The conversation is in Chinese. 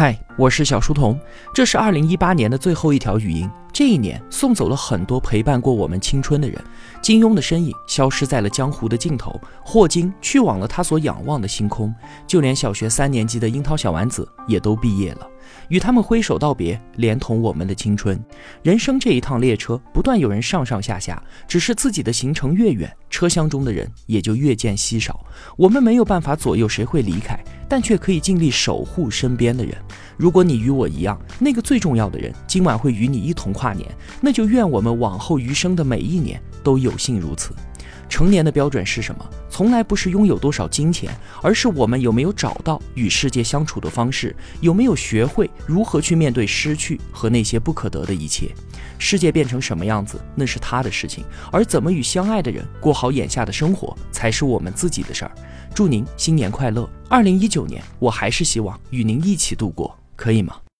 嗨，我是小书童，这是二零一八年的最后一条语音。这一年送走了很多陪伴过我们青春的人，金庸的身影消失在了江湖的尽头，霍金去往了他所仰望的星空，就连小学三年级的樱桃小丸子也都毕业了，与他们挥手道别，连同我们的青春。人生这一趟列车，不断有人上上下下，只是自己的行程越远，车厢中的人也就越见稀少。我们没有办法左右谁会离开。但却可以尽力守护身边的人。如果你与我一样，那个最重要的人今晚会与你一同跨年，那就愿我们往后余生的每一年都有幸如此。成年的标准是什么？从来不是拥有多少金钱，而是我们有没有找到与世界相处的方式，有没有学会如何去面对失去和那些不可得的一切。世界变成什么样子，那是他的事情，而怎么与相爱的人过好眼下的生活，才是我们自己的事儿。祝您新年快乐！二零一九年，我还是希望与您一起度过，可以吗？